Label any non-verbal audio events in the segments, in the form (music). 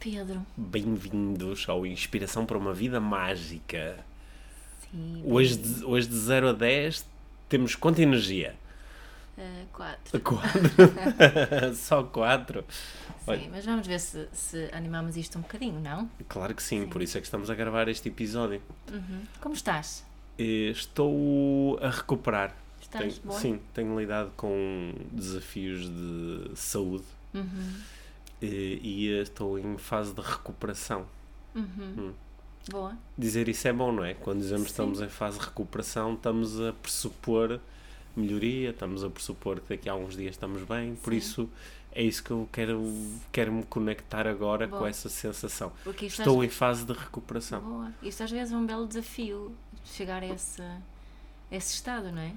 Pedro. Bem-vindos ao Inspiração para uma Vida Mágica. Sim, Hoje de, hoje de 0 a 10 temos quanta energia? eh, quatro. (laughs) 4. (laughs) Só 4. Sim, mas vamos ver se, se animamos isto um bocadinho, não? Claro que sim, por isso é que estamos a gravar este episódio. Como estás? Eh, Estou a recuperar. Estás Tenho- boa? sim, tenho lidado com desafios de saúde Uhum. Eh, e estou em fase de recuperação. Boa. Dizer isso é bom, não é? Quando dizemos que Sim. estamos em fase de recuperação, estamos a pressupor melhoria, estamos a pressupor que daqui a uns dias estamos bem, por Sim. isso é isso que eu quero, quero me conectar agora com Boa. essa sensação. Estou às... em fase de recuperação. Boa. Isto às vezes é um belo desafio chegar a esse, a esse estado, não é?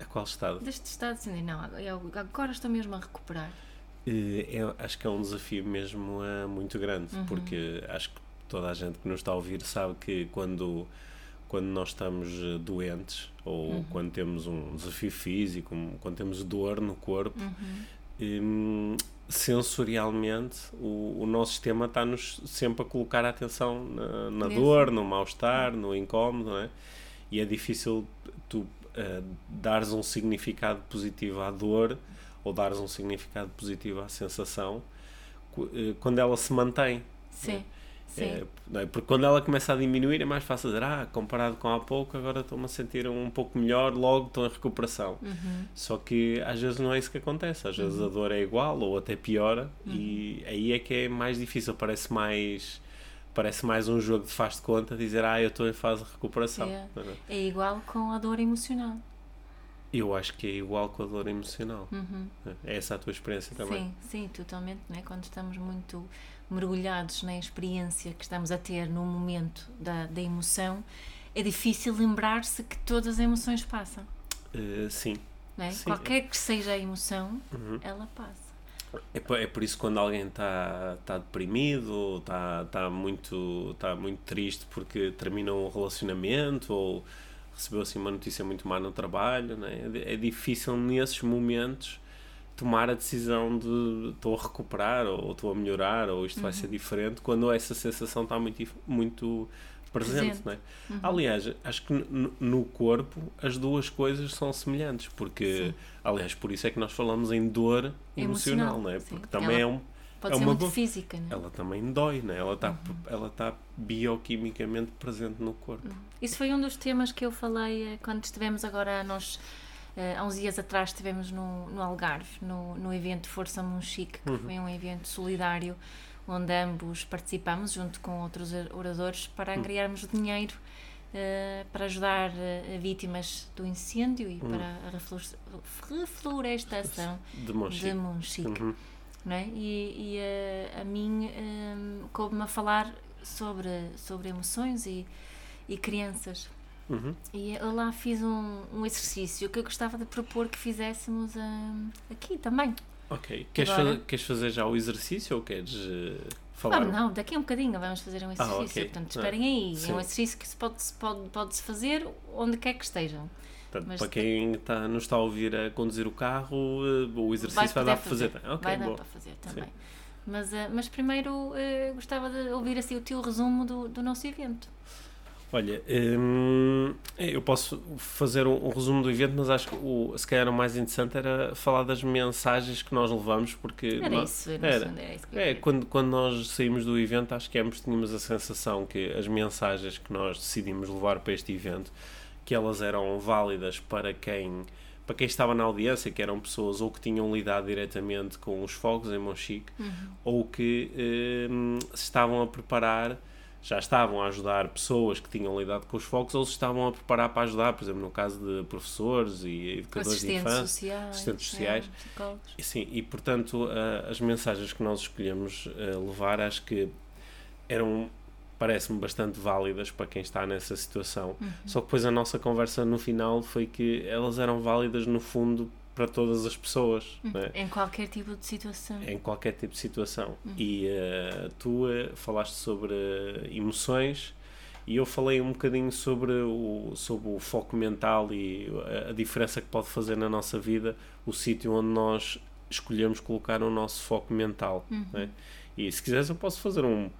A qual estado? Deste estado assim, não, agora estou mesmo a recuperar. Eu acho que é um desafio mesmo eh, muito grande, Uhum. porque acho que toda a gente que nos está a ouvir sabe que quando, quando nós estamos eh, doentes ou Uhum. quando temos um desafio físico, quando temos dor no corpo, Uhum. hum, sensorialmente o, o nosso sistema está-nos sempre a colocar a atenção na, na dor, no mal-estar, no incómodo, não é? E é difícil tu eh, dares um significado positivo à dor ou dares um significado positivo à sensação eh, quando ela se mantém. Sim, sim. É, não é? Porque quando ela começa a diminuir é mais fácil dizer, ah, comparado com há pouco, agora estou-me a sentir um pouco melhor, logo estou em recuperação. Uhum. Só que às vezes não é isso que acontece, às vezes a dor é igual ou até piora e aí é que é mais difícil, parece mais parece mais um jogo de faz de conta dizer, ah, eu estou em fase de recuperação. É? É igual com a dor emocional. Eu acho que é igual com a dor emocional. Uhum. É essa a tua experiência também? Sim, sim, totalmente, né? Quando estamos muito mergulhados na experiência que estamos a ter no momento da, da emoção, é difícil lembrar-se que todas as emoções passam, Eh, sim. né? Sim. Qualquer que seja a emoção, Uhum. ela passa. É por, é por isso que quando alguém está tá deprimido ou está tá muito, tá muito triste porque terminou um relacionamento ou recebeu assim uma notícia muito má no trabalho, né? é, é difícil nesses momentos tomar a decisão de estou a recuperar ou estou a melhorar ou isto vai ser diferente quando essa sensação está muito, muito presente. Presente. Né? Aliás, acho que no, corpo as duas coisas são semelhantes porque, Sim. aliás, por isso é que nós falamos em dor emocional, Emocional, é? sim. Porque também ela é um Pode É ser uma muito física, né? ela também dói, né? ela está ela tá bioquimicamente presente no corpo. Isso foi um dos temas que eu falei eh, quando estivemos agora, nós, eh, há uns dias atrás, estivemos no, no Algarve, no, no evento Força Monchique, que foi um evento solidário, onde ambos participamos, junto com outros oradores, para angriarmos dinheiro eh, para ajudar eh, vítimas do incêndio e para a reflores- reflorestação De Monchique. de Monchique Uhum. Não é? E, e eh, a mim eh, coube-me a falar sobre, sobre emoções e, e crianças. Uhum. E eu lá fiz um, um exercício que eu gostava de propor que fizéssemos ah, aqui também. Ok. Queres, fazer, queres fazer já o exercício ou queres eh, falar? Ah, não, daqui a um bocadinho vamos fazer um exercício. ok. Portanto, Ah, esperem aí. sim. É um exercício que se pode, se pode, pode-se fazer onde quer que estejam. Portanto, mas para quem está, nos está a ouvir a conduzir o carro, eh, o exercício vai, dar para fazer. Ok, Vai dar boa. para fazer também. Mas, ah, mas primeiro ah, gostava de ouvir assim, o teu resumo do, do nosso evento. Olha, hum, eu posso fazer um, um resumo do evento, mas acho que o, se calhar o mais interessante era falar das mensagens que nós levamos, porque Era nós- isso, era. era isso que eu É, quando, quando nós saímos do evento, acho que ambos tínhamos a sensação que as mensagens que nós decidimos levar para este evento, que elas eram válidas para quem, para quem estava na audiência, que eram pessoas ou que tinham lidado diretamente com os fogos em Monchique, Uhum. ou que hum, se estavam a preparar, já estavam a ajudar pessoas que tinham lidado com os fogos, ou se estavam a preparar para ajudar, por exemplo, no caso de professores e educadores de infância. sociais, assistentes é, sociais. E Sim, e portanto a- as mensagens que nós escolhemos eh, levar acho que eram parece-me bastante válidas para quem está nessa situação. Uhum. Só que depois a nossa conversa no final foi que elas eram válidas no fundo para todas as pessoas. Uhum. É? Em qualquer tipo de situação. Em qualquer tipo de situação. Uhum. E uh, tu uh, falaste sobre emoções e eu falei um bocadinho sobre o, sobre o foco mental e a, a diferença que pode fazer na nossa vida o sítio onde nós escolhemos colocar o nosso foco mental. Né? E se quiseres, eu posso fazer um.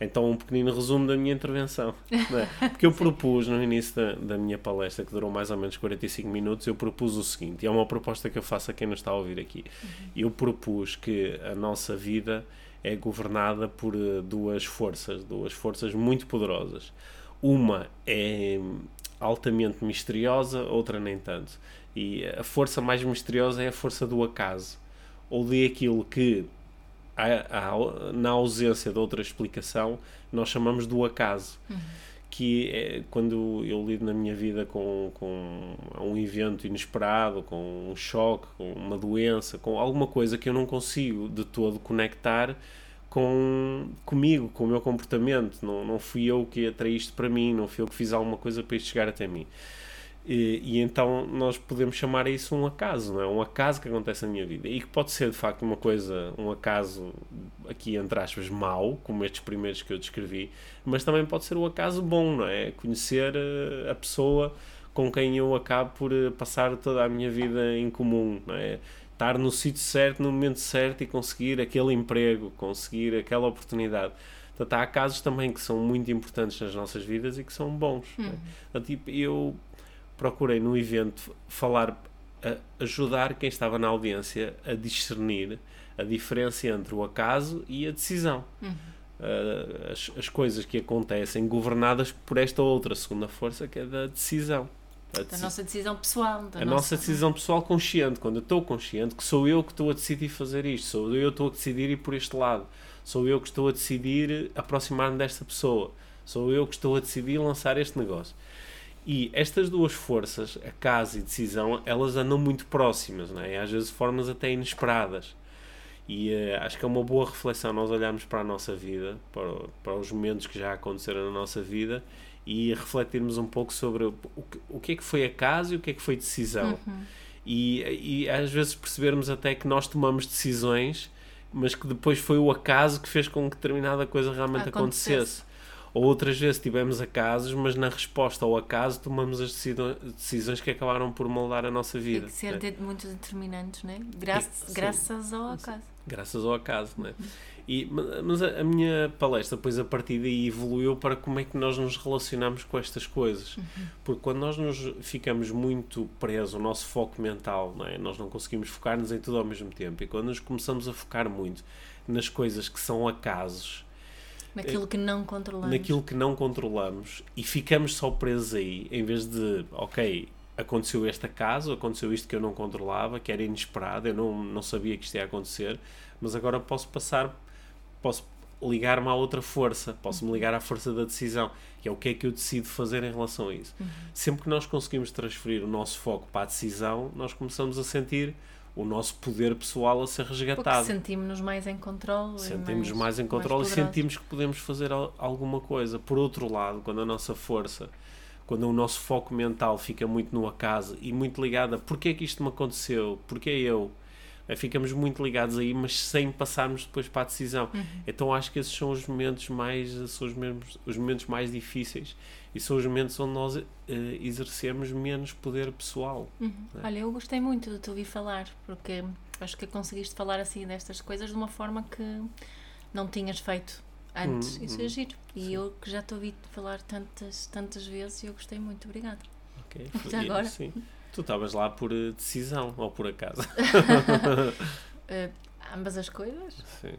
Então, um pequenino resumo da minha intervenção. Né? Porque eu (laughs) propus no início da, da minha palestra, que durou mais ou menos 45 minutos, eu propus o seguinte: e é uma proposta que eu faço a quem nos está a ouvir aqui. Uhum. Eu propus que a nossa vida é governada por eh, duas forças, duas forças muito poderosas. Uma é altamente misteriosa, outra nem tanto. E a força mais misteriosa é a força do acaso, ou de aquilo que, na ausência de outra explicação, nós chamamos do acaso. Uhum. Que é quando eu lido na minha vida com, com um evento inesperado, com um choque, com uma doença, com alguma coisa que eu não consigo de todo conectar com comigo, com o meu comportamento. Não, não fui eu que atraí isto para mim, não fui eu que fiz alguma coisa para isto chegar até mim. E, e, então nós podemos chamar isso um acaso, não é? Um acaso que acontece na minha vida. E que pode ser de facto uma coisa, um acaso aqui entre aspas, mau, como estes primeiros que eu descrevi, mas também pode ser um acaso bom, não é? Conhecer eh, a pessoa com quem eu acabo por eh, passar toda a minha vida em comum, não é? estar no sítio certo, no momento certo e conseguir aquele emprego, conseguir aquela oportunidade. Portanto, há casos também que são muito importantes nas nossas vidas e que são bons. Né? tipo, eu procurei no evento falar, ajudar quem estava na audiência a discernir a diferença entre o acaso e a decisão. Uhum. Uh, as, as coisas que acontecem governadas por esta outra segunda força que é da decisão. A, da nossa decisão pessoal. a nossa, nossa decisão pessoal consciente, quando eu estou consciente que sou eu que estou a decidir fazer isto, sou eu que estou a decidir ir por este lado, sou eu que estou a decidir aproximar-me desta pessoa, sou eu que estou a decidir lançar este negócio. E estas duas forças, a casa e decisão, elas andam muito próximas, não é? às vezes de formas até inesperadas. E uh, acho que é uma boa reflexão nós olharmos para a nossa vida, para, para os momentos que já aconteceram na nossa vida e refletirmos um pouco sobre o, o que é que foi acaso e o que é que foi decisão. Uhum. E, e às vezes percebermos até que nós tomamos decisões, mas que depois foi o acaso que fez com que determinada coisa realmente acontecesse. acontecesse. Ou outras vezes tivemos acasos, mas na resposta ao acaso tomamos as decisões que acabaram por moldar a nossa vida. Tem que ser né? de, muito determinantes, não é? Graças, graças ao acaso. Graças ao acaso, não é? E, mas a, a, minha palestra depois a partir daí evoluiu para como é que nós nos relacionamos com estas coisas. Uhum. Porque quando nós nos ficamos muito presos, o nosso foco mental, não é? nós não conseguimos focar-nos em tudo ao mesmo tempo. E quando nos começamos a focar muito nas coisas que são acasos, Naquilo que não controlamos. Naquilo que não controlamos e ficamos só presos aí, em vez de, ok, aconteceu este acaso, aconteceu isto que eu não controlava, que era inesperado, eu não, não sabia que isto ia acontecer, mas agora posso passar posso ligar-me a outra força, posso-me ligar à força da decisão, que é o que é que eu decido fazer em relação a isso. Uhum. Sempre que nós conseguimos transferir o nosso foco para a decisão, nós começamos a sentir o nosso poder pessoal a ser resgatado. sentimos-nos mais em controle. Sentimos mais, mais em controle mais e sentimos que podemos fazer alguma coisa. Por outro lado, quando a nossa força, quando o nosso foco mental fica muito no acaso e muito ligado a porquê é que isto me aconteceu, porquê eu, é, ficamos muito ligados aí, mas sem passarmos depois para a decisão. Uhum. Então acho que esses são os momentos mais são os, mesmos, os momentos mais difíceis e são os momentos onde nós uh, exercemos menos poder pessoal. Uhum. É? Olha, eu gostei muito de te ouvir falar, porque acho que conseguiste falar assim destas coisas de uma forma que não tinhas feito antes. Uhum. Isso é giro. E sim. eu que já te ouvi falar tantas, tantas vezes, eu gostei muito. Obrigada. Ok. Já agora. Sim. Tu estavas lá por eh, decisão ou por acaso? uh, (laughs) ambas as coisas? Sim.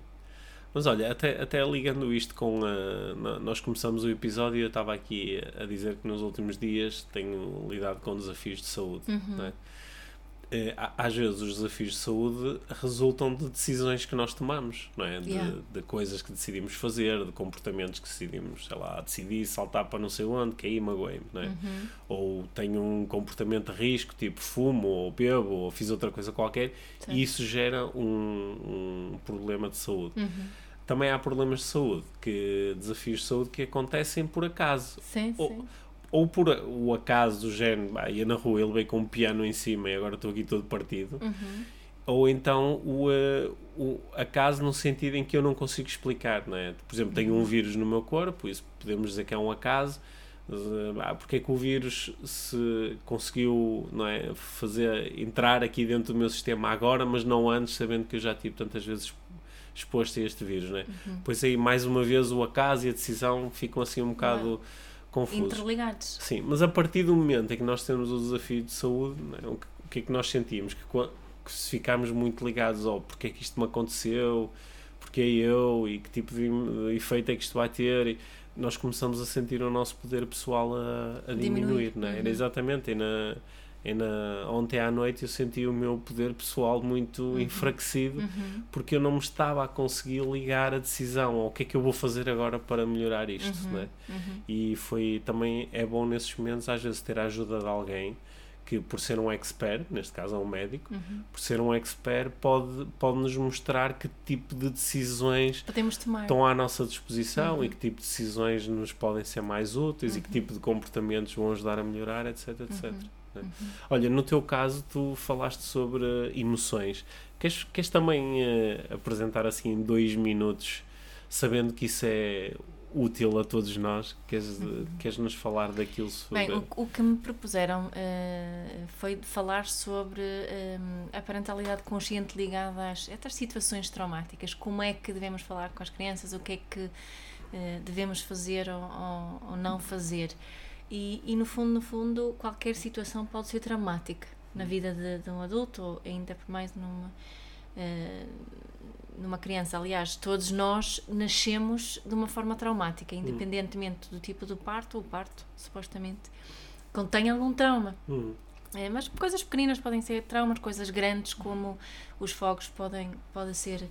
Mas olha, até, até ligando isto com. A, nós começamos o episódio e eu estava aqui a dizer que nos últimos dias tenho lidado com desafios de saúde. Uhum. Não é? Eh, às vezes os desafios de saúde resultam de decisões que nós tomamos, não é? De, yeah. de, coisas que decidimos fazer, de comportamentos que decidimos, sei lá, decidi saltar para não sei onde, caí, magoei-me, não é? Uhum. Ou tenho um comportamento de risco, tipo fumo, ou bebo, ou fiz outra coisa qualquer, e isso gera um, um problema de saúde. Uhum. também há problemas de saúde, que desafios de saúde que acontecem por acaso. Sim, ou, sim. Ou por o acaso do género, bah, ia na rua, ele veio com um piano em cima e agora estou aqui todo partido. Uhum. Ou então o, uh, o acaso no sentido em que eu não consigo explicar, não é? Por exemplo, tenho um vírus no meu corpo, isso podemos dizer que é um acaso, ah, porque é que o vírus se conseguiu não é, fazer entrar aqui dentro do meu sistema agora, mas não antes, sabendo que eu já tive tantas vezes exposto a este vírus, né? Uhum. Pois aí, mais uma vez, o acaso e a decisão ficam assim um bocado uhum. Confusos. Interligados. Sim, mas a partir do momento em que nós temos o desafio de saúde, né? o, que, é que nós sentimos? Que, que se ficarmos muito ligados ao porque é que isto me aconteceu, porque é eu e que tipo de efeito é que isto vai ter, e nós começamos a sentir o nosso poder pessoal a, a diminuir, diminuir. Né? Uhum. Era exatamente, e na e na, ontem à noite eu senti o meu poder pessoal muito uhum. enfraquecido uhum. porque eu não me estava a conseguir ligar a decisão ao que é que eu vou fazer agora para melhorar isto uhum. Né? e foi também é bom nesses momentos às vezes ter a ajuda de alguém que por ser um expert, neste caso é um médico, uhum. por ser um expert pode, pode nos mostrar que tipo de decisões estão à nossa disposição uhum. e que tipo de decisões nos podem ser mais úteis uhum. e que uhum. tipo de comportamentos vão ajudar a melhorar, etc, etc. Né? Uhum. Olha, no teu caso, tu falaste sobre emoções. Queres, queres também uh, apresentar assim em dois minutos, sabendo que isso é útil a todos nós? Queres, uhum. queres nos falar daquilo sobre... Bem, o, o que me propuseram uh, foi falar sobre um, a parentalidade consciente ligada às estas situações traumáticas. Como é que devemos falar com as crianças? O que é que uh, devemos fazer ou, ou, ou não fazer? E, e, no fundo, no fundo, qualquer situação pode ser traumática na vida de, de um adulto ou ainda por mais numa, uh, numa criança. Aliás, todos nós nascemos de uma forma traumática, hum. independentemente do tipo do parto. O parto, supostamente, contém algum trauma. Hum. É, mas coisas pequeninas podem ser traumas, coisas grandes como os fogos podem, podem ser,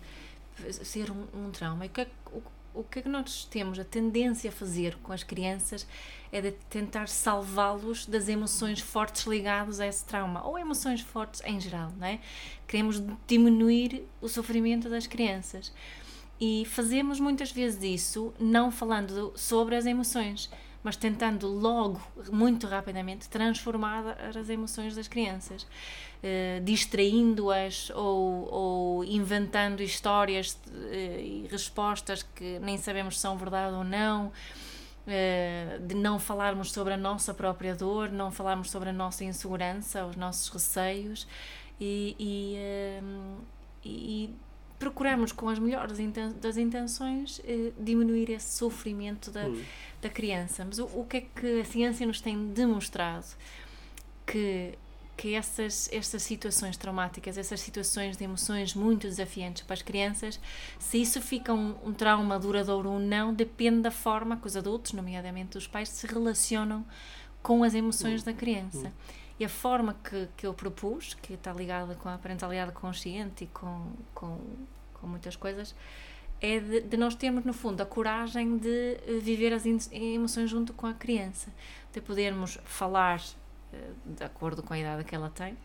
ser um, um trauma. E o que, é, o, o que é que nós temos a tendência a fazer com as crianças é de tentar salvá-los das emoções fortes ligadas a esse trauma, ou emoções fortes em geral, não é? Queremos diminuir o sofrimento das crianças. E fazemos muitas vezes isso não falando sobre as emoções, mas tentando logo, muito rapidamente, transformar as emoções das crianças, uh, distraindo-as ou, ou, inventando histórias uh, e respostas que nem sabemos se são verdade ou não. Uh, de não falarmos sobre a nossa própria dor, não falarmos sobre a nossa insegurança, os nossos receios e, e, e procuramos com as melhores das intenções diminuir esse sofrimento da, hum da criança. Mas o, o que é que a ciência nos tem demonstrado? Que que essas, estas situações traumáticas, essas situações de emoções muito desafiantes para as crianças, se isso fica um, um, trauma duradouro ou não, depende da forma que os adultos, nomeadamente os pais, se relacionam com as emoções da criança. E a forma que, que eu propus, que está ligada com a parentalidade consciente e com, com, com muitas coisas, é de, de, nós termos, no fundo, a coragem de eh, viver as emoções junto com a criança, de podermos falar uh, de acordo com a idade que ela tem,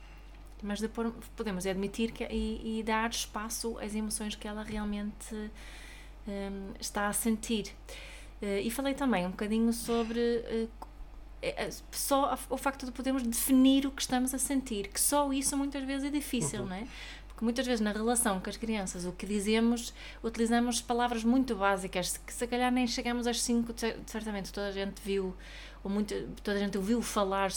mas depois podemos admitir que, e, e dar espaço às emoções que ela realmente um, ehm, está a sentir. E falei também um bocadinho sobre uh, só o facto de podermos definir o que estamos a sentir, que só isso muitas vezes é difícil, uhum. não é? Porque muitas vezes na relação com as crianças, o que dizemos, utilizamos palavras muito básicas, que se calhar nem chegamos às cinco, certamente toda a gente viu, ou muito, toda a gente ouviu falar,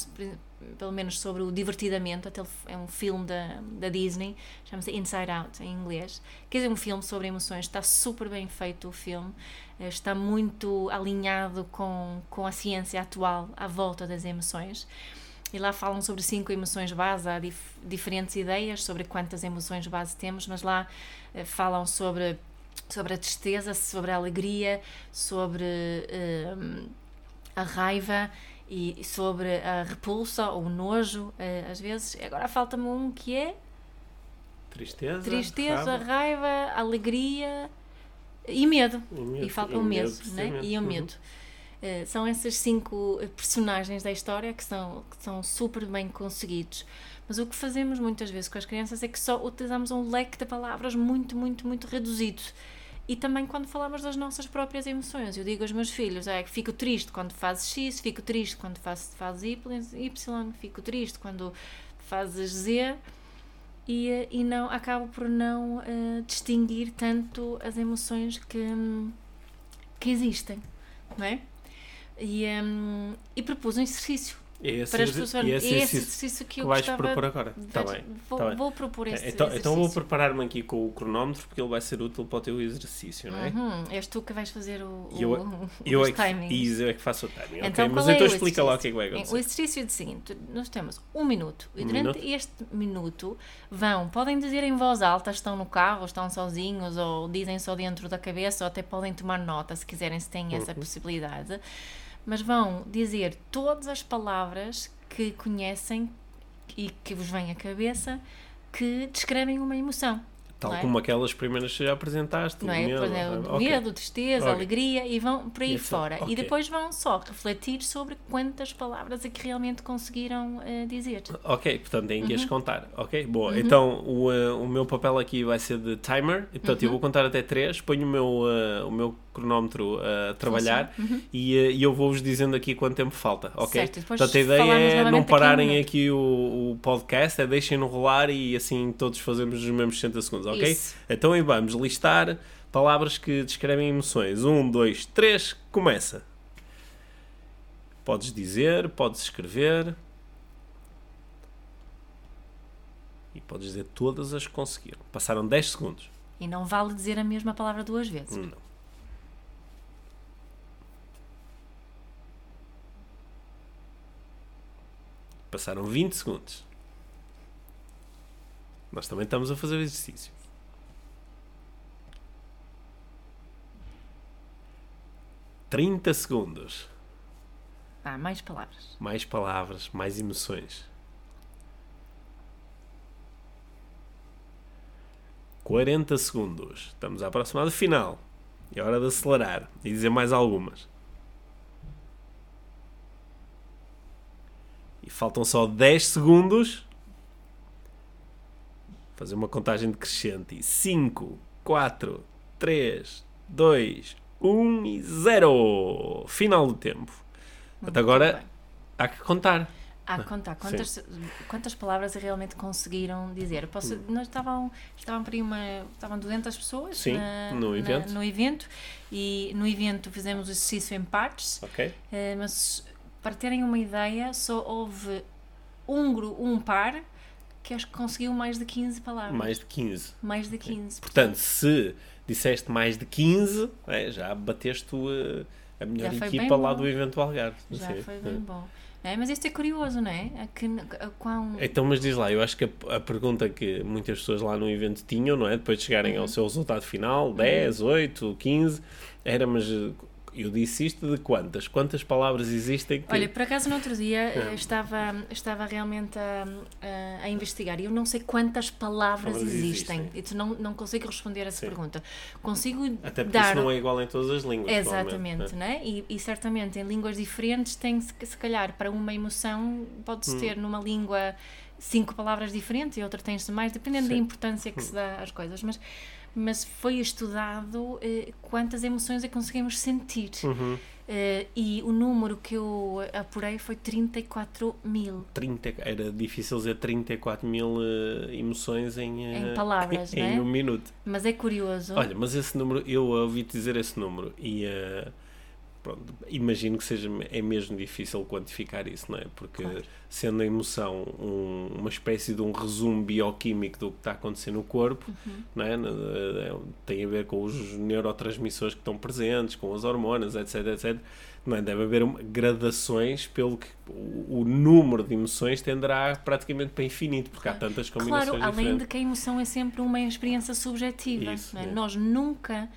pelo menos sobre o Divertidamente, até é um filme da, da Disney, chama-se Inside Out, em inglês, que é um filme sobre emoções, está super bem feito o filme, eh, está muito alinhado com, com a ciência atual à volta das emoções. E lá falam sobre cinco emoções base, há dif diferentes ideias sobre quantas emoções base temos, mas lá eh, falam sobre, sobre a tristeza, sobre a alegria, sobre eh, a raiva e sobre a repulsa ou o nojo, eh, às vezes. Agora falta-me um que é. Tristeza, tristeza raiva, raiva alegria e medo. E, medo, e falta e o medo, medo né? e o medo. Uhum. Eh, são esses cinco eh, personagens da história que são, que são super bem conseguidos. Mas o que fazemos muitas vezes com as crianças é que só utilizamos um leque de palavras muito, muito, muito reduzido. E também quando falamos das nossas próprias emoções. Eu digo aos meus filhos, é que fico triste quando fazes X, fico triste quando fazes, fazes Y, fico triste quando fazes Z e, e não acabo por não uh, distinguir tanto as emoções que, que existem, não é? E, um, e propus um exercício esse, para as pessoas esse, é esse exercício que eu vais propor agora. Está bem. Vou, tá bem. vou propor esse então, exercício. então vou preparar-me aqui com o cronómetro porque ele vai ser útil para o teu exercício, não é? Uhum. És tu que vais fazer o, o, (laughs) eu os é que, timings. eu é que faço o timing. Então, ok? Mas é então o explica lá o que é que vai O acontecer. exercício é o seguinte: nós temos um minuto e durante minuto. este minuto vão, podem dizer em voz alta, estão no carro, estão sozinhos, ou dizem só dentro da cabeça, ou até podem tomar nota se quiserem, se têm essa Uhum. possibilidade, mas vão dizer todas as palavras que conhecem e que vos vêm à cabeça que descrevem uma emoção. Tal é? como aquelas primeiras que já apresentaste. não o é? medo, Por exemplo, ah, ok. medo, tristeza, Ok. alegria e vão por aí Isso, fora. ok. E depois vão só refletir sobre quantas palavras é que realmente conseguiram eh, dizer. Ok, portanto têm que Uhum. as contar. Ok, boa. Então o, eh, o meu papel aqui vai ser de timer. e, Portanto, Uhum. eu vou contar até 3, ponho o meu, eh, o meu cronómetro a trabalhar Uhum. e, e eu vou-vos dizendo aqui quanto tempo falta. Ok? Certo, depois portanto, a ideia é não novamente aqui um pararem aqui o, o podcast, é deixem-no rolar e assim todos fazemos os mesmos 60 segundos, ok? Isso. Então aí vamos listar palavras que descrevem emoções. Um, dois, três, começa. Podes dizer, podes escrever. E podes dizer todas as que conseguiram. Passaram 10 segundos. E não vale dizer a mesma palavra duas vezes. Não. Passaram 20 segundos. Nós também estamos a fazer o exercício. Trinta segundos. Ah, mais palavras. Mais palavras, mais emoções. 40 segundos. Estamos a aproximar do final. É hora de acelerar e dizer mais algumas. E faltam só 10 segundos. Fazer uma contagem decrescente. 5, 4, 3, 2, 1 e 0. Final do tempo. Muito agora- bem. Há que contar. Há que contar quantas, quantas palavras realmente conseguiram dizer. Posso, nós estavam, estavam por aí uma, estavam 200 pessoas Hum. Sim, na- no na- evento. no evento e no evento fizemos o exercício em partes, Ok? eh, mas para terem uma ideia, só houve um, um par que acho que conseguiu mais de 15 palavras. Mais de 15. Mais de 15. Portanto, se disseste mais de 15, é, já bateste uh, a melhor equipa lá bom. do evento Algarve. já Sim. foi bem bom. É, mas isto é curioso, não é? A que, a quão... Então, mas diz lá, eu acho que a, a pergunta que muitas pessoas lá no evento tinham, não é? Depois de chegarem Uhum. ao seu resultado final, 10, 8, 15, era, mas uh, eu disse isto de quantas? Quantas palavras existem que... Olha, por acaso no outro dia (laughs) É. eh, estava, estava realmente a, a, a investigar e eu não sei quantas palavras Palavras existem. existem. E tu não, não consigo responder a essa Sim. pergunta. Consigo Até porque dar. isso não é igual em todas as línguas. Exatamente, provavelmente, né? E, e certamente em línguas diferentes tem se, se calhar para uma emoção pode-se Hum. ter numa língua cinco palavras diferentes e outra tem-se mais, dependendo da Sim. Hum. importância que se dá às coisas. Mas, mas foi estudado eh, quantas emoções é que conseguimos sentir. Uhum. Eh, e o número que eu apurei foi 34 mil 30, era difícil dizer 34 mil uh, emoções em, uh, Em palavras, (laughs) em, né? um minuto. mas é curioso Olha, mas esse número, eu ouvi-te dizer esse número e uh, pronto, imagino que seja é mesmo difícil quantificar isso, não é? Porque Claro. sendo a emoção um- uma espécie de um resumo bioquímico do que está acontecendo no corpo, Uhum. não é? Uh, Tem a ver com os neurotransmissores que estão presentes, com as hormonas, etc, etc. Não é? Deve haver uma- gradações pelo que o, o número de emoções tenderá praticamente para infinito, porque há tantas combinações claro, além diferentes. de que a emoção é sempre uma experiência subjetiva Isso, é? é. nós nunca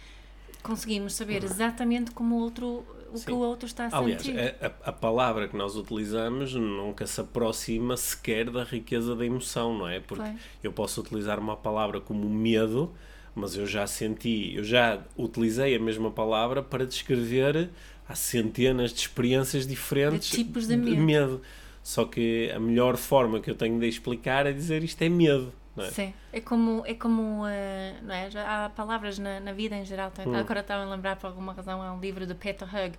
conseguimos saber exatamente como o outro o Sim. que o outro está a Aliás, sentir a, a- a palavra que nós utilizamos nunca se aproxima sequer da riqueza da emoção, não é? Porque Pois. eu posso utilizar uma palavra como medo, mas eu já senti, eu já utilizei a mesma palavra para descrever há centenas de experiências diferentes De tipos de medo. Só que a melhor forma que eu tenho de explicar é dizer isto é medo. Não é? Sim, é como, é como uh, não é? Já há palavras na, na vida em geral. Hum. Agora estava a lembrar por alguma razão, há um livro de Peter Hug,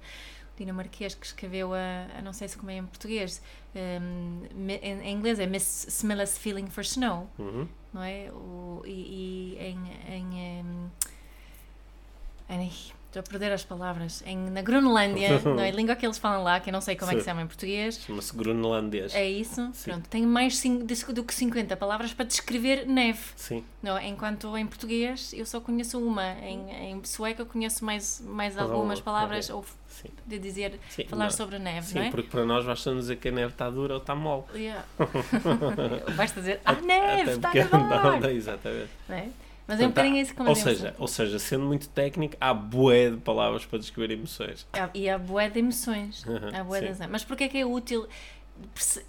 dinamarquês, que escreveu a, a não sei se como é em português, um, em, em, inglês é Miss Smallest Feeling for Snow, uhum. não é? O, e, e em, em, um, em Estou a perder as palavras. Em, na Groenlândia, (laughs) não é? A língua que eles falam lá, que eu não sei como Sim. é que se chama em português. Chama-se groenlandês. É isso. Sim. Pronto. Tem mais do que 50 palavras para descrever neve. Sim. Não, enquanto em português eu só conheço uma. Em, em sueco eu conheço mais, mais algumas palavras. Ou Sim. de dizer, Sim, falar não. sobre a neve, Sim, não é? porque para nós basta dizer que a neve está dura ou está mole. Yeah. (laughs) basta dizer, ah, neve, está a (laughs) Exatamente. Não é? Mas é um bocadinho isso que ou seja, ou seja, sendo muito técnico, há bué de palavras para descrever emoções. E há bué de emoções. há bué de... Mas porquê é que é útil?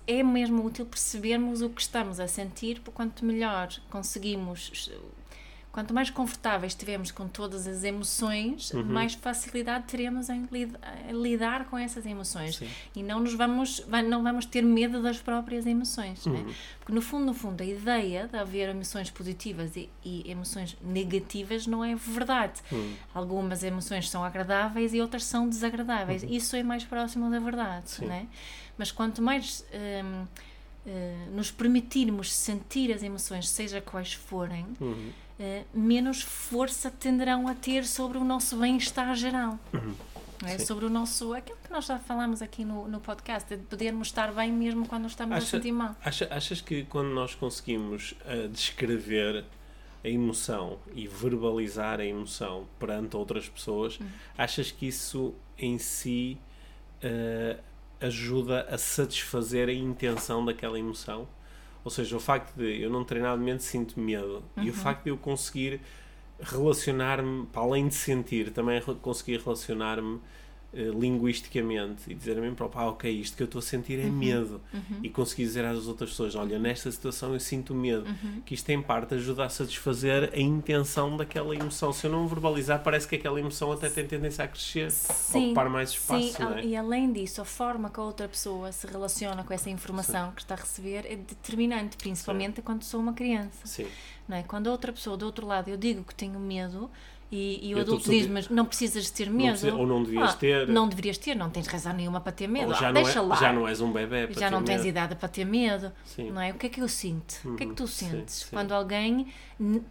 É mesmo útil percebermos o que estamos a sentir, porque quanto melhor conseguimos quanto mais confortáveis estivermos com todas as emoções, uhum. mais facilidade teremos em, lid em, lidar com essas emoções Sim. e não nos vamos não vamos ter medo das próprias emoções, né? uhum. né? porque no fundo no fundo a ideia de haver emoções positivas e, e emoções negativas não é verdade. Uhum. Algumas emoções são agradáveis e outras são desagradáveis. Uhum. Isso é mais próximo da verdade, né? Mas quanto mais um, uh, eh, nos permitirmos sentir as emoções, seja quais forem, uhum. uh, menos força tenderão a ter sobre o nosso bem-estar geral. Uhum. É? Sobre o nosso. aquilo que nós já falámos aqui no, no podcast, de podermos estar bem mesmo quando estamos Acha, a sentir mal. Acha, achas que quando nós conseguimos uh, descrever a emoção e verbalizar a emoção perante outras pessoas, uhum. achas que isso em si uh, ajuda a satisfazer a intenção daquela emoção. Ou seja, o facto de eu não treinadamente sinto medo uhum. e o uhum. facto de eu conseguir relacionar-me, para além de sentir, também conseguir relacionar-me eh, linguisticamente e dizer a mim próprio, ah, ok, isto que eu estou a sentir é uhum. medo. Uhum. E conseguir dizer às outras pessoas, olha, nesta situação eu sinto medo. Uhum. Que isto, em parte, ajuda a satisfazer a intenção daquela emoção. Se eu não verbalizar, parece que aquela emoção até tem tendência a crescer, sim, ocupar mais espaço. Sim, é? e além disso, a forma que a outra pessoa se relaciona com essa informação sim. que está a receber é determinante, principalmente sim. quando sou uma criança. Sim. Não é? Quando a outra pessoa do outro lado eu digo que tenho medo, e, e o adulto diz, mas não precisas ter medo. Não precisa, ou não devias ah, ter. Não deverias ter, não tens razão nenhuma para ter medo. já, ah, não deixa é, lá. já não és um bebê para Já não tens idade para ter medo. Sim. Não é? O que é que eu sinto? Uhum, o que é que tu uhum. sentes sim, sim. quando alguém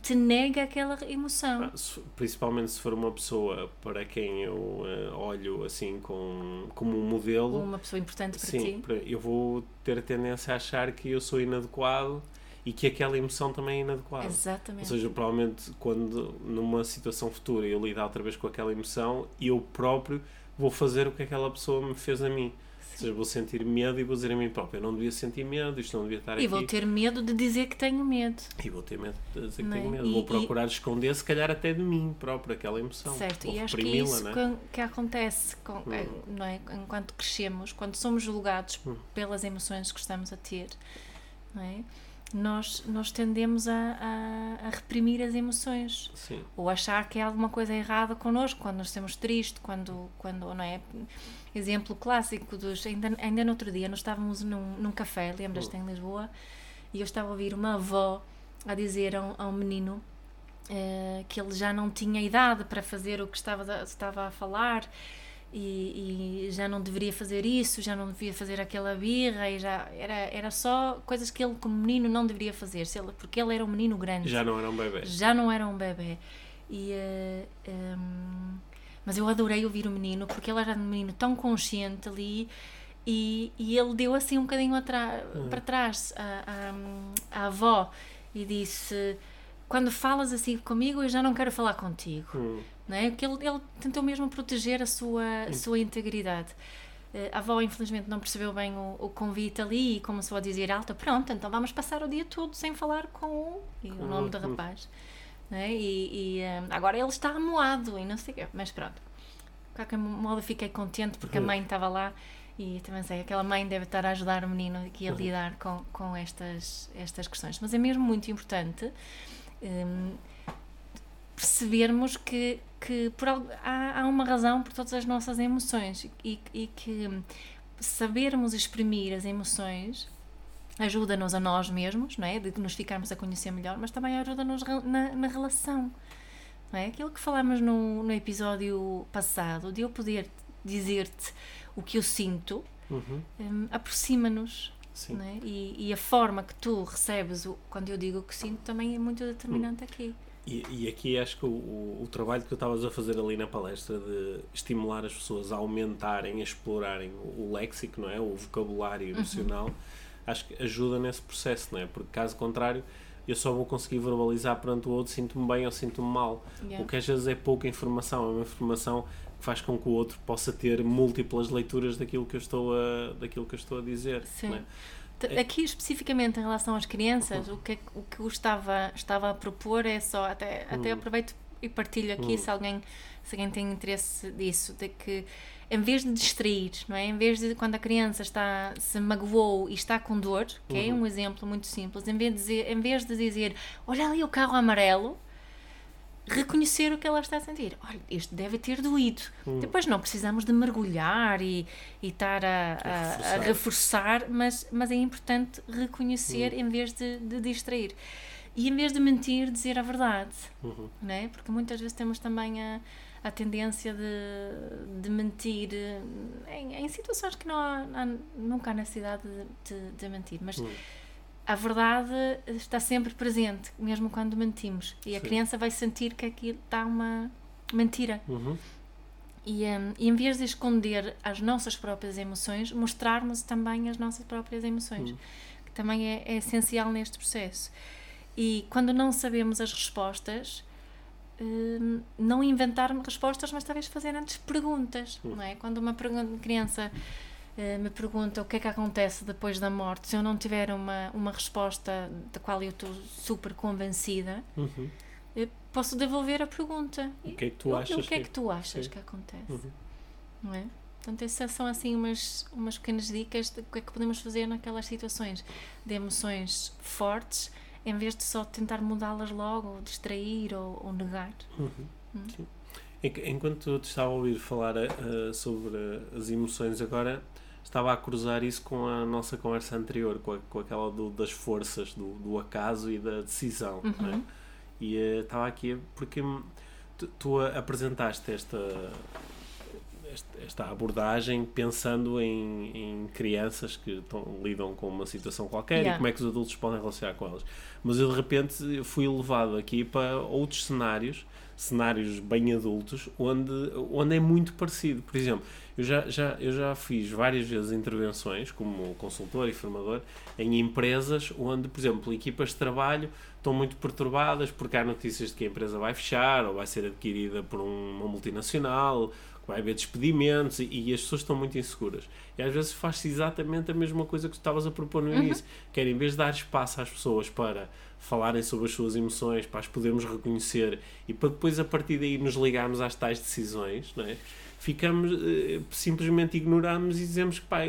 te nega aquela emoção? Ah, principalmente se for uma pessoa para quem eu uh, olho assim com, como um modelo. Uma pessoa importante para sim, ti. Eu vou ter a tendência a achar que eu sou inadequado e que aquela emoção também é inadequada. Exatamente. Ou seja, provavelmente quando numa situação futura eu lidar outra vez com aquela emoção, eu próprio vou fazer o que aquela pessoa me fez a mim. Sim. Ou seja, vou sentir medo e vou dizer a mim próprio, eu não devia sentir medo, isto não devia estar e aqui. E vou ter medo de dizer que tenho medo. E vou ter medo de dizer que tenho é? medo. E, vou procurar e... esconder, se calhar até de mim próprio, aquela emoção. Certo, e acho que é isso é? que, que, acontece com, hum. não é? enquanto crescemos, quando somos julgados hum. pelas emoções que estamos a ter. Não é? Nós, nós tendemos a, a, a, reprimir as emoções Sim. ou achar que há alguma coisa errada connosco quando nos estamos tristes, quando, quando não é? Exemplo clássico dos. Ainda, ainda no outro dia, nós estávamos num, num café, lembras-te, em Lisboa, e eu estava a ouvir uma avó a dizer a um, a um menino uh, que ele já não tinha idade para fazer o que estava, estava a falar e, e, já não deveria fazer isso, já não devia fazer aquela birra e já era, era só coisas que ele como menino não deveria fazer, porque ele era um menino grande. Já não era um bebê. Já não era um bebê. E, uh, eh, um, ehm, mas eu adorei ouvir o menino porque ele era um menino tão consciente ali e, e ele deu assim um bocadinho uhum. para trás a avó e disse quando falas assim comigo eu já não quero falar contigo. Uhum não é? Porque ele, ele tentou mesmo proteger a sua, a sua integridade. Eh, a avó, infelizmente, não percebeu bem o, o, convite ali e começou a dizer alta: Pronto, então vamos passar o dia todo sem falar com o, e o nome do rapaz. É? E, e um, agora ele está amoado e não sei o quê, mas pronto. De qualquer modo, fiquei contente porque a mãe estava lá e também sei, aquela mãe deve estar a ajudar o menino aqui a lidar com, com estas, estas questões. Mas é mesmo muito importante um, percebermos que que por, há, há uma razão por todas as nossas emoções e, e que sabermos exprimir as emoções ajuda-nos a nós mesmos, não é? De nos ficarmos a conhecer melhor, mas também ajuda-nos na, na relação. Não é? Aquilo que falámos no, no episódio passado, de eu poder dizer-te o que eu sinto, Uhum. hum, aproxima-nos. É? E, e a forma que tu recebes o, quando eu digo o que sinto também é muito determinante aqui. E, e aqui acho que o, o, o trabalho que eu estavas a fazer ali na palestra de estimular as pessoas a aumentarem, a explorarem o, o léxico, não é? O vocabulário emocional, acho que ajuda nesse processo, não é? Porque caso contrário, eu só vou conseguir verbalizar perante o outro, sinto-me bem ou sinto-me mal. Yeah. O que às vezes é pouca informação, é uma informação que faz com que o outro possa ter múltiplas leituras daquilo que eu estou a, daquilo que eu estou a dizer. Sim. não é? T- Aqui especificamente em relação às crianças, o que, é o que eu estava, estava a propor é só, até, até aproveito e partilho aqui se, alguém, se alguém tem interesse disso, de que em vez de distrair, não é? Em vez de quando a criança está, se magoou e está com dor, que é um exemplo muito simples, em vez de dizer, em vez de dizer olha ali o carro amarelo, reconhecer o que ela está a sentir. Olha, este deve ter doído. Depois não precisamos de mergulhar e, e estar a, a- a reforçar. reforçar, mas, mas é importante reconhecer em vez de, de distrair. E em vez de mentir, dizer a verdade. Uhum. Não é? Porque muitas vezes temos também a, a tendência de, de mentir eh, em, em situações que não há, há- nunca há necessidade de, de- de mentir. Mas Hum. A verdade está sempre presente, mesmo quando mentimos. E a Sim. criança vai sentir que aquilo está uma mentira. Uhum. E, hum, e em vez de esconder as nossas próprias emoções, mostrarmos também as nossas próprias emoções, que também é, é essencial neste processo. E quando não sabemos as respostas, hum, não inventar respostas, mas talvez fazer antes perguntas, não é? Quando uma pergun- criança me pergunta o que é que acontece depois da morte, se eu não tiver uma, uma resposta da qual eu estou super convencida, Uhum. eu posso devolver a pergunta. O que é que tu achas O que é que- que tu achas Sim. que acontece? Uhum. Não é? Portanto, essas são assim umas, umas pequenas dicas de o que é que podemos fazer naquelas situações de emoções fortes, em vez de só tentar mudá-las logo, ou distrair ou, ou negar. Uhum. Enqu- Enquanto te estava a ouvir falar eh, sobre as emoções, agora estava a cruzar isso com a nossa conversa anterior, com, a- com aquela do- das forças, do, do acaso e da decisão. é? Uhum. E eh, estava aqui porque tu, tu apresentaste esta, esta, esta abordagem pensando em, em crianças que estão- lidam com uma situação qualquer Yeah. e como é que os adultos podem relacionar com elas. Mas eu de repente fui levado aqui para outros cenários, cenários bem adultos, onde, onde é muito parecido. Por exemplo, eu já, já, eu já fiz várias vezes intervenções como consultor e formador em empresas onde, por exemplo, equipas de trabalho estão muito perturbadas porque há notícias de que a empresa vai fechar ou vai ser adquirida por um- uma multinacional, que vai haver despedimentos e, e as pessoas estão muito inseguras. E às vezes faz-se exatamente a mesma coisa que tu estavas a propor no início, que era em vez de dar espaço às pessoas para falarem sobre as suas emoções, para as podermos reconhecer e para depois a partir daí nos ligarmos às tais decisões, não é? ficamos, eh, simplesmente ignoramos e dizemos que pá,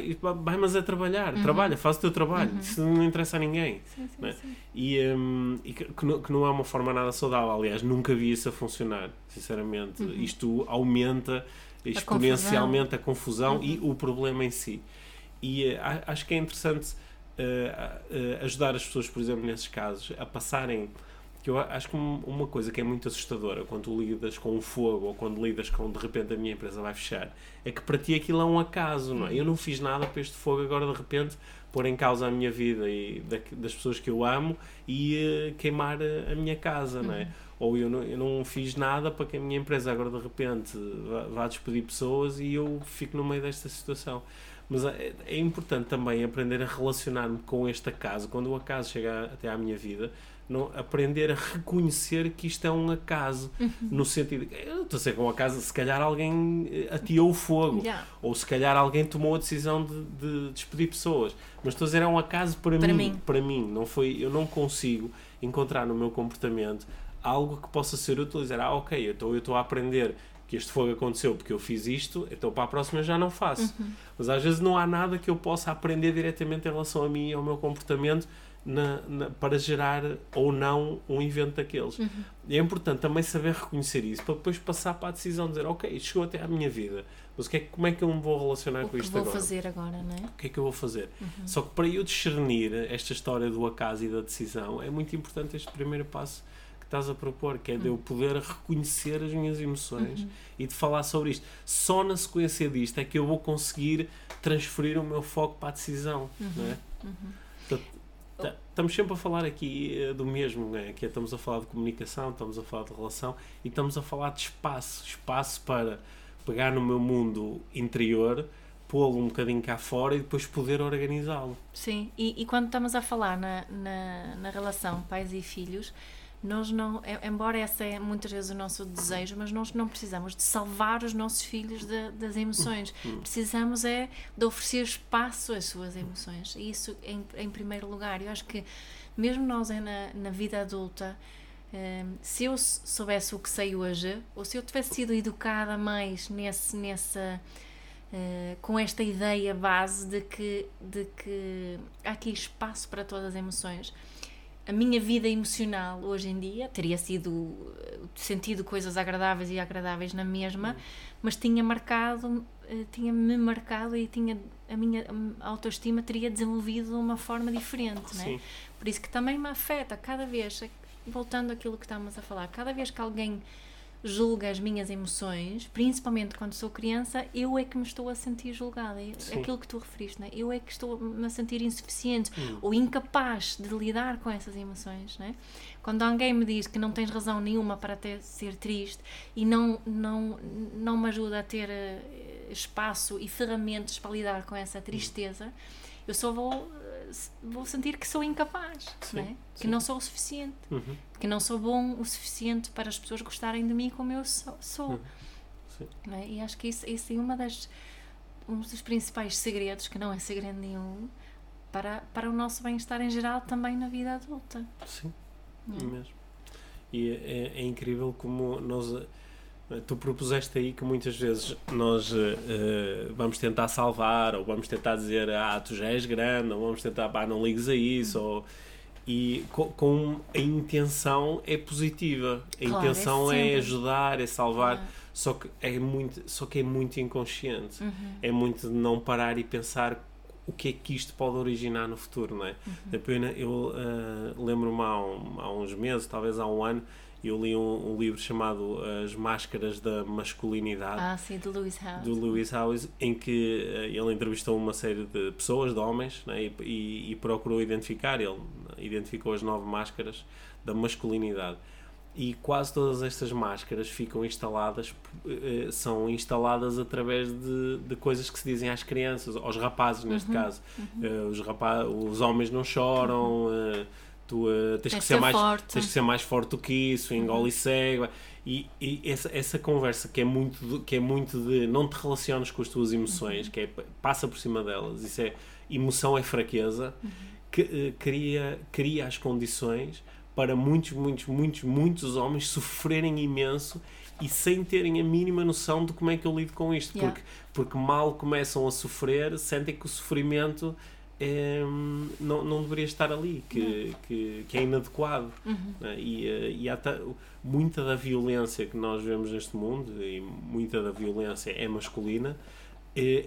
vai mas a trabalhar, trabalha, faz o teu trabalho, isso não interessa a ninguém. Sim, sim, é? sim. E, hum, e que, que não, que não é uma forma nada saudável. Aliás, nunca vi isso a funcionar, sinceramente. Isto aumenta exponencialmente a confusão, e o problema em si. E eh, a- acho que é interessante eh, ajudar as pessoas, por exemplo, nesses casos, a passarem. Que eu acho que um- uma coisa que é muito assustadora quando tu lidas com o fogo ou quando lidas com de repente a minha empresa vai fechar é que para ti aquilo é um acaso, não é? Eu não fiz nada para este fogo agora de repente pôr em causa a minha vida e da- das pessoas que eu amo e eh, queimar a, a minha casa, não é? Ou eu não, eu não fiz nada para que a minha empresa agora de repente vá, vá despedir pessoas e eu fico no meio desta situação. Mas é, é importante também aprender a relacionar-me com este acaso. Quando o acaso chega até à minha vida, não, aprender a reconhecer que isto é um acaso. No sentido eu estou a ser com um acaso, se calhar alguém eh, ateou o fogo. Yeah. Ou se calhar alguém tomou a decisão de, de despedir pessoas. Mas estou a dizer, é um acaso para, Para mim, mim. Para mim. Não foi, eu não consigo encontrar no meu comportamento algo que possa ser útil e dizer, ah, ok, então eu estou a aprender que este fogo aconteceu porque eu fiz isto, então para a próxima já não faço. Mas às vezes não há nada que eu possa aprender diretamente em relação a mim e ao meu comportamento na, na, para gerar ou não um evento daqueles. Uhum. É importante também saber reconhecer isso para depois passar para a decisão de dizer, ok, chegou até à minha vida, mas que é, como é que eu me vou relacionar o com isto agora? O que vou fazer agora, não é? O que é que eu vou fazer? Uhum. Só que para eu discernir esta história do acaso e da decisão, é muito importante este primeiro passo estás a propor, que é de eu uhum. poder reconhecer as minhas emoções uhum. e de falar sobre isto. Só na sequência disto é que eu vou conseguir transferir o meu foco para a decisão, uhum. não é? Uhum. Tá, estamos sempre a falar aqui eh, do mesmo, né? que é, estamos a falar de comunicação, estamos a falar de relação e estamos a falar de espaço, espaço para pegar no meu mundo interior, pô-lo um bocadinho cá fora e depois poder organizá-lo. Sim, e, e, quando estamos a falar na, na, na relação pais e filhos, nós não, é, embora esse é muitas vezes o nosso desejo, mas nós não precisamos de salvar os nossos filhos de, das emoções. Precisamos é de oferecer espaço às suas emoções. Isso em, em primeiro lugar. Eu acho que mesmo nós na, na vida adulta, um, se eu soubesse o que sei hoje, ou se eu tivesse sido educada mais nesse, nessa. Uh, com esta ideia base de que, de que há aqui espaço para todas as emoções, a minha vida emocional hoje em dia teria sido sentido coisas agradáveis e agradáveis na mesma, mas tinha marcado, eh, tinha-me marcado e tinha a minha autoestima teria desenvolvido de uma forma diferente, né? Por isso que também me afeta cada vez, voltando àquilo que estamos a falar, cada vez que alguém julga as minhas emoções, principalmente quando sou criança, eu é que me estou a sentir julgada. É aquilo que tu referiste, né? eu é que estou a sentir insuficiente hum. ou incapaz de lidar com essas emoções. Né? Quando alguém me diz que não tens razão nenhuma para ter, ser triste e não, não, não me ajuda a ter uh, espaço e ferramentas para lidar com essa tristeza, eu só vou vou sentir que sou incapaz, sim, né? que não sou o suficiente, uhum. que não sou bom o suficiente para as pessoas gostarem de mim como eu sou. sou uhum. né? E acho que isso, isso é uma das, um dos principais segredos, que não é segredo nenhum, para, para o nosso bem-estar em geral também na vida adulta. Sim, é mesmo. E é, é incrível como nós Tu propuseste aí que muitas vezes nós uh, vamos tentar salvar, ou vamos tentar dizer, ah, tu já és grande, ou vamos tentar, pá, não ligues a isso, ou, e com, com, a intenção é positiva, a claro, intenção é, é, ajudar, é salvar, só, que é muito, só que é muito inconsciente, uhum. é muito de não parar e pensar o que é que isto pode originar no futuro, não é? Uhum. Eu uh, lembro-me há, um, há uns meses, talvez há um ano, eu li um, um, livro chamado As Máscaras da Masculinidade. Ah, sim, do Lewis Howes. Do Lewis Howes, em que uh, ele entrevistou uma série de pessoas, de homens, né, e, e, e, procurou identificar, ele identificou as nove máscaras da masculinidade. E quase todas estas máscaras ficam instaladas, uh, são instaladas através de, de coisas que se dizem às crianças, aos rapazes neste uhum, caso. Uhum. Uh, os, rapazes, os homens não choram. Uhum tu uh, tens, que ser, mais forte. tens que ser mais forte do que isso, engole uhum. e segue. E, e essa, essa conversa que é, muito de, que é muito de não te relaciones com as tuas emoções, uhum. que é passa por cima delas, isso é emoção é fraqueza, uhum. que uh, cria, cria as condições para muitos, muitos, muitos, muitos homens sofrerem imenso e sem terem a mínima noção de como é que eu lido com isto, yeah. porque, porque mal começam a sofrer, sentem que o sofrimento é, não, não deveria estar ali, que, que, que, é inadequado. Uhum. Né? E, eh, e há muita da violência que nós vemos neste mundo, e muita da violência é masculina,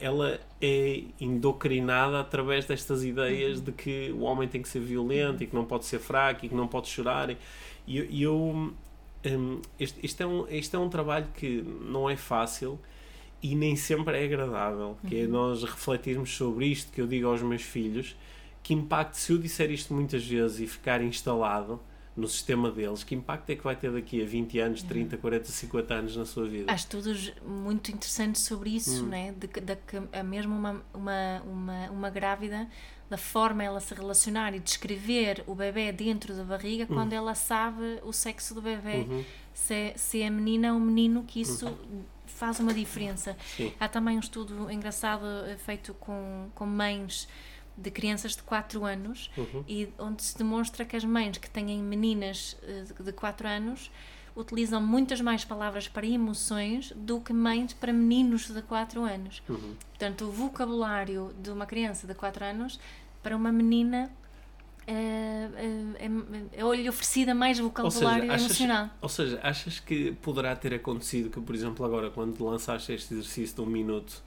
ela é indocrinada através destas ideias uhum. de que o homem tem que ser violento e que não pode ser fraco e que não pode chorar. E, e eu. Um, este, este, é um, este é um trabalho que não é fácil e nem sempre é agradável, que é uhum. nós refletirmos sobre isto que eu digo aos meus filhos, que impacto, se eu disser isto muitas vezes e ficar instalado no sistema deles, que impacto é que vai ter daqui a 20 anos, 30, 40, 50 anos na sua vida? Há estudos muito interessantes sobre isso, hum. né? de, de que mesmo uma, uma, uma, uma grávida, da forma ela se relacionar e descrever o bebê dentro da barriga quando ela sabe o sexo do bebê. Uhum. Se, é, se é menina ou menino, que isso uhum faz uma diferença. Sim. Há também um estudo engraçado eh, feito com, com mães de crianças de 4 anos uhum. e onde se demonstra que as mães que têm meninas eh, de 4 anos utilizam muitas mais palavras para emoções do que mães para meninos de 4 anos. Uhum. Portanto, o vocabulário de uma criança de 4 anos para uma menina é, é, é, oferecida mais vocabulário ou seja, achas, emocional. Ou seja, achas que poderá ter acontecido que, por exemplo, agora quando lançaste este exercício de um minuto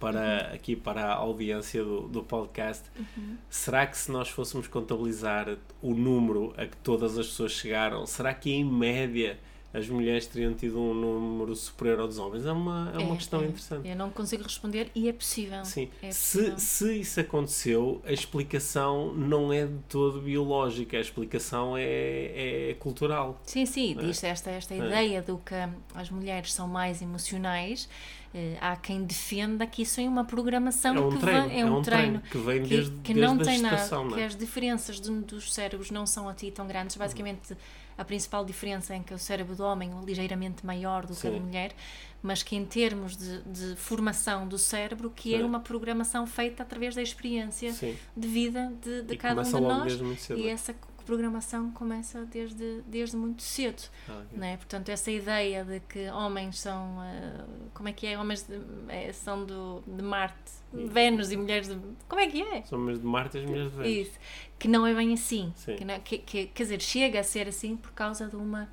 para uhum. aqui para a audiência do, do podcast, uhum. será que se nós fôssemos contabilizar o número a que todas as pessoas chegaram, será que em média as mulheres teriam tido um número superior ao dos homens? É uma, é uma é, questão é. interessante. Eu não consigo responder e é possível. Sim. É possível. Se, se isso aconteceu, a explicação não é de todo biológica, a explicação é, é cultural. Sim, sim, é. diz esta, esta é. ideia do que as mulheres são mais emocionais. Uh, há quem defenda que isso é uma programação é um que treino, vem, é, um, um treino, treino, que vem desde, que, que desde não tem nada, não que as diferenças de, dos cérebros não são a ti tão grandes. Basicamente, a principal diferença é que o cérebro do homem é ligeiramente maior do que a da mulher, mas que em termos de, de formação do cérebro, que Sim. é uma programação feita através da experiência Sim. de vida de, de cada um de nós. E essa programação começa desde, desde muito cedo. Ah, né? Portanto, essa ideia de que homens são. Uh, como é que é? Homens de, é, são do, de Marte, Vênus e mulheres de. Como é que é? São homens de Marte e as mulheres de Vênus. Isso. Que não é bem assim. Que, não, que, que, quer dizer, chega a ser assim por causa de uma,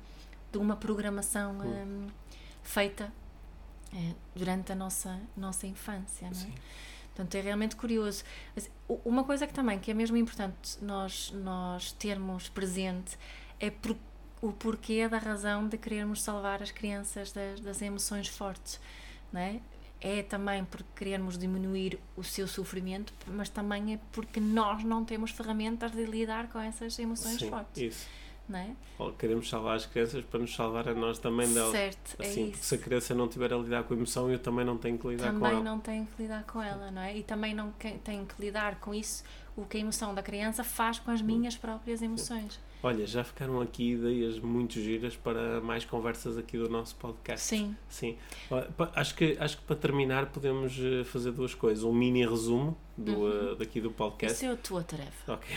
de uma programação um, hum, feita uh, durante a nossa, nossa infância. Não é? Portanto, é realmente curioso. Uma coisa que também que é mesmo importante nós, nós termos presente é por, o porquê da razão de querermos salvar as crianças das, das emoções fortes. Não é? é também porque queremos diminuir o seu sofrimento, mas também é porque nós não temos ferramentas de lidar com essas emoções Sim, fortes. Isso não é? Ou queremos salvar as crianças para nos salvar a nós também delas. Certo, é assim, é porque se a criança não tiver a lidar com a emoção, eu também não tenho que lidar também com ela. Também não tenho que lidar com ela, não é? E também não tenho que lidar com isso, o que a emoção da criança faz com as minhas próprias emoções. Olha, já ficaram aqui ideias muito giras para mais conversas aqui do nosso podcast. Sim. Sim. Acho que, acho que para terminar podemos eh, fazer duas coisas. Um mini resumo do, uhum. uh, daqui do podcast. Isso é a tua tarefa. Ok.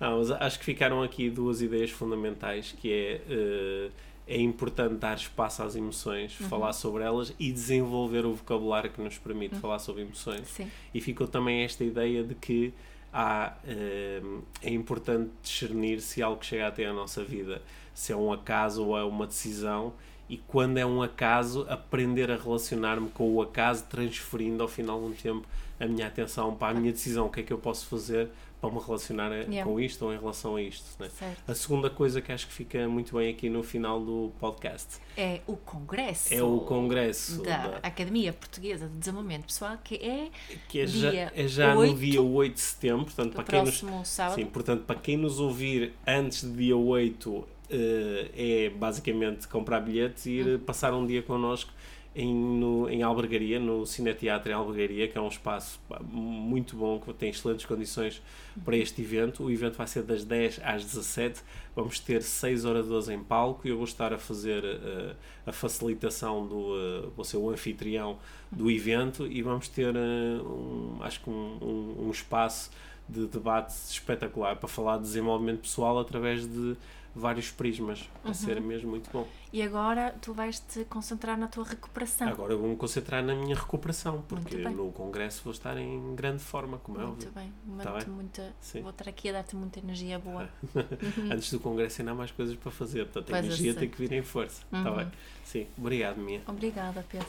Não, (laughs) mas acho que ficaram aqui duas ideias fundamentais que é... Uh, é importante dar espaço às emoções, uhum. falar sobre elas e desenvolver o vocabulário que nos permite uhum. falar sobre emoções. Sim. E ficou também esta ideia de que há, uh, é importante discernir se algo chega até a nossa vida, se é um acaso ou é uma decisão, e quando é um acaso, aprender a relacionar-me com o acaso, transferindo ao final de um tempo a minha atenção para a minha decisão, o que é que eu posso fazer para me relacionar yeah. com isto ou em relação a isto. Né? A segunda coisa que acho que fica muito bem aqui no final do podcast é o Congresso. É o Congresso da, da... Academia Portuguesa de Desenvolvimento Pessoal, que é, que é já, é já 8, no dia 8 de setembro. Portanto, para quem nos, sábado. Sim, portanto, para quem nos ouvir antes de dia 8, Uh, é basicamente comprar bilhetes e ir uhum. passar um dia connosco em, no, em Albergaria, no Cineteatro em Albergaria, que é um espaço muito bom, que tem excelentes condições para este evento. O evento vai ser das 10 às 17, vamos ter 6 oradores em palco e eu vou estar a fazer uh, a facilitação do, uh, vou ser o anfitrião do evento e vamos ter, uh, um, acho que um, um, um espaço de debate espetacular para falar de desenvolvimento pessoal através de vários prismas. Vai uhum. ser mesmo muito bom. E agora tu vais te concentrar na tua recuperação. Agora eu vou-me concentrar na minha recuperação, porque no congresso vou estar em grande forma, como muito é óbvio. Bem. Muito bem. Muita, vou estar aqui a dar-te muita energia boa. (laughs) Uhum. Antes do congresso ainda há mais coisas para fazer, portanto a energia tem que vir em força. Está uhum. bem? Sim. Obrigado, Mia. Obrigada, Pedro.